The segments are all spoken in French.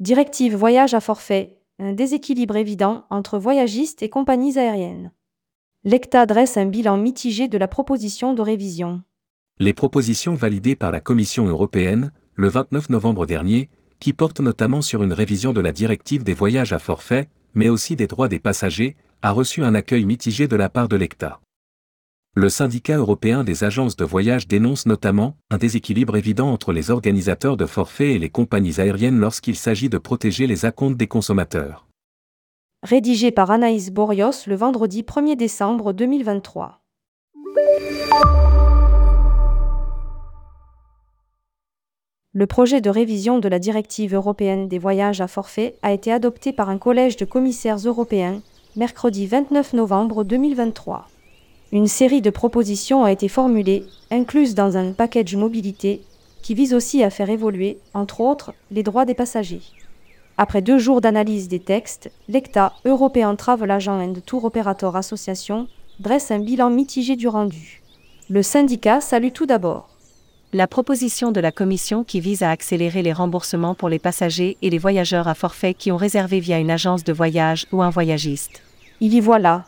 Directive voyage à forfait, un déséquilibre évident entre voyagistes et compagnies aériennes. L'ECTA dresse un bilan mitigé de la proposition de révision. Les propositions validées par la Commission européenne, le 29 novembre dernier, qui portent notamment sur une révision de la directive des voyages à forfait, mais aussi des droits des passagers, a reçu un accueil mitigé de la part de l'ECTA. Le syndicat européen des agences de voyage dénonce notamment un déséquilibre évident entre les organisateurs de forfaits et les compagnies aériennes lorsqu'il s'agit de protéger les acomptes des consommateurs. Rédigé par Anaïs Borios le vendredi 1er décembre 2023. Le projet de révision de la directive européenne des voyages à forfait a été adopté par un collège de commissaires européens mercredi 29 novembre 2023. Une série de propositions a été formulée, incluses dans un package mobilité, qui vise aussi à faire évoluer, entre autres, les droits des passagers. Après deux jours d'analyse des textes, l'ECTA, European Travel Agent and Tour Operator Association, dresse un bilan mitigé du rendu. Le syndicat salue tout d'abord la proposition de la Commission qui vise à accélérer les remboursements pour les passagers et les voyageurs à forfait qui ont réservé via une agence de voyage ou un voyagiste. Il y voit là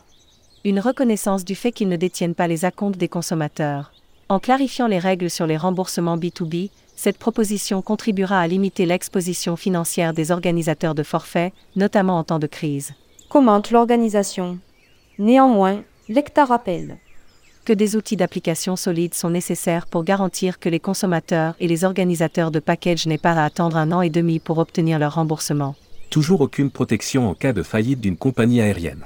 une reconnaissance du fait qu'ils ne détiennent pas les acomptes des consommateurs. En clarifiant les règles sur les remboursements B2B, cette proposition contribuera à limiter l'exposition financière des organisateurs de forfaits, notamment en temps de crise. Commente l'organisation. Néanmoins, l'ECTA rappelle que des outils d'application solides sont nécessaires pour garantir que les consommateurs et les organisateurs de packages n'aient pas à attendre un an et demi pour obtenir leur remboursement. Toujours aucune protection en cas de faillite d'une compagnie aérienne.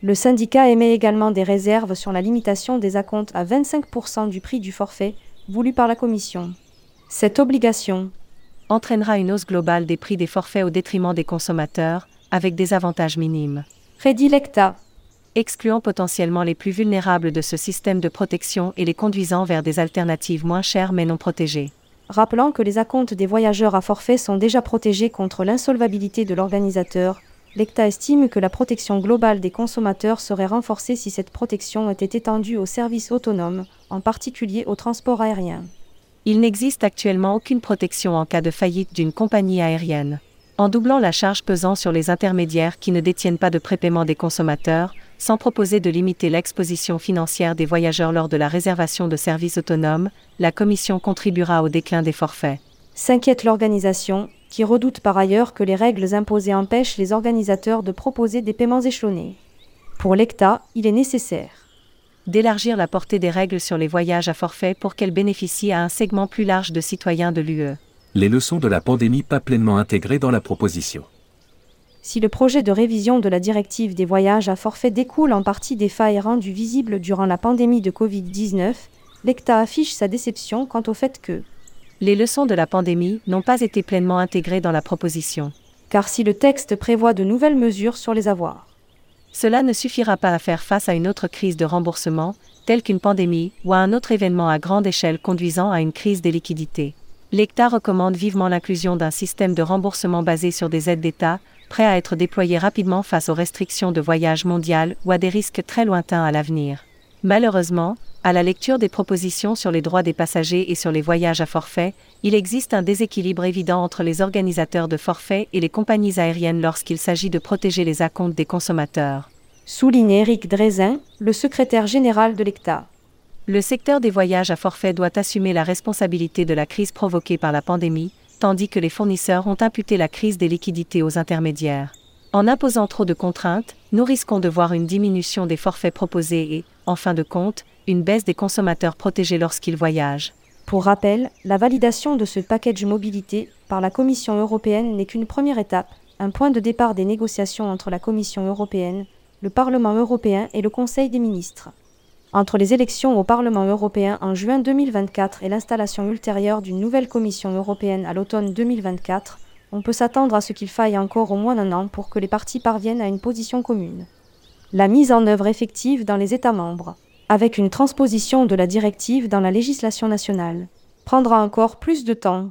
Le syndicat émet également des réserves sur la limitation des acomptes à 25% du prix du forfait, voulu par la Commission. Cette obligation entraînera une hausse globale des prix des forfaits au détriment des consommateurs, avec des avantages minimes. Prédilecta. Excluant potentiellement les plus vulnérables de ce système de protection et les conduisant vers des alternatives moins chères mais non protégées. Rappelant que les acomptes des voyageurs à forfait sont déjà protégés contre l'insolvabilité de l'organisateur, l'ECTA estime que la protection globale des consommateurs serait renforcée si cette protection était étendue aux services autonomes, en particulier au transport aérien. Il n'existe actuellement aucune protection en cas de faillite d'une compagnie aérienne. En doublant la charge pesant sur les intermédiaires qui ne détiennent pas de prépaiement des consommateurs, sans proposer de limiter l'exposition financière des voyageurs lors de la réservation de services autonomes, la Commission contribuera au déclin des forfaits. S'inquiète l'organisation, qui redoute par ailleurs que les règles imposées empêchent les organisateurs de proposer des paiements échelonnés. Pour l'ECTA, il est nécessaire d'élargir la portée des règles sur les voyages à forfait pour qu'elles bénéficient à un segment plus large de citoyens de l'UE. Les leçons de la pandémie pas pleinement intégrées dans la proposition. Si le projet de révision de la directive des voyages à forfait découle en partie des failles rendues visibles durant la pandémie de Covid-19, l'ECTA affiche sa déception quant au fait que les leçons de la pandémie n'ont pas été pleinement intégrées dans la proposition. Car si le texte prévoit de nouvelles mesures sur les avoirs, cela ne suffira pas à faire face à une autre crise de remboursement, telle qu'une pandémie ou à un autre événement à grande échelle conduisant à une crise des liquidités. L'ECTA recommande vivement l'inclusion d'un système de remboursement basé sur des aides d'État, prêt à être déployé rapidement face aux restrictions de voyage mondial ou à des risques très lointains à l'avenir. Malheureusement, à la lecture des propositions sur les droits des passagers et sur les voyages à forfait, il existe un déséquilibre évident entre les organisateurs de forfaits et les compagnies aériennes lorsqu'il s'agit de protéger les acomptes des consommateurs. Souligne Eric Drezin, le secrétaire général de l'ECTA. Le secteur des voyages à forfait doit assumer la responsabilité de la crise provoquée par la pandémie, tandis que les fournisseurs ont imputé la crise des liquidités aux intermédiaires. En imposant trop de contraintes, nous risquons de voir une diminution des forfaits proposés et, en fin de compte, une baisse des consommateurs protégés lorsqu'ils voyagent. Pour rappel, la validation de ce package mobilité par la Commission européenne n'est qu'une première étape, un point de départ des négociations entre la Commission européenne, le Parlement européen et le Conseil des ministres. Entre les élections au Parlement européen en juin 2024 et l'installation ultérieure d'une nouvelle Commission européenne à l'automne 2024, on peut s'attendre à ce qu'il faille encore au moins un an pour que les partis parviennent à une position commune. La mise en œuvre effective dans les États membres avec une transposition de la directive dans la législation nationale, prendra encore plus de temps